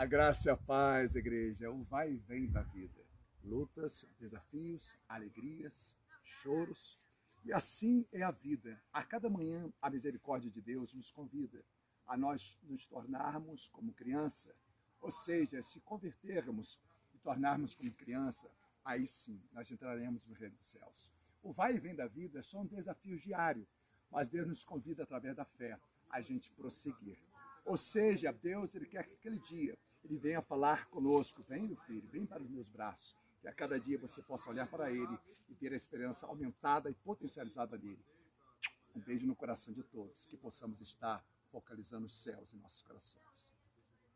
A graça e a paz, igreja, o vai e vem da vida. Lutas, desafios, alegrias, choros. E assim é a vida. A cada manhã, a misericórdia de Deus nos convida a nós nos tornarmos como criança, ou seja, se convertermos e tornarmos como criança, aí sim nós entraremos no reino dos céus. O vai e vem da vida são desafios diários, mas Deus nos convida através da fé a gente prosseguir. Ou seja, Deus ele quer que aquele dia ele venha falar conosco, vem meu filho, vem para os meus braços, que a cada dia você possa olhar para ele e ter a esperança aumentada e potencializada nele. Um beijo no coração de todos, que possamos estar focalizando os céus em nossos corações.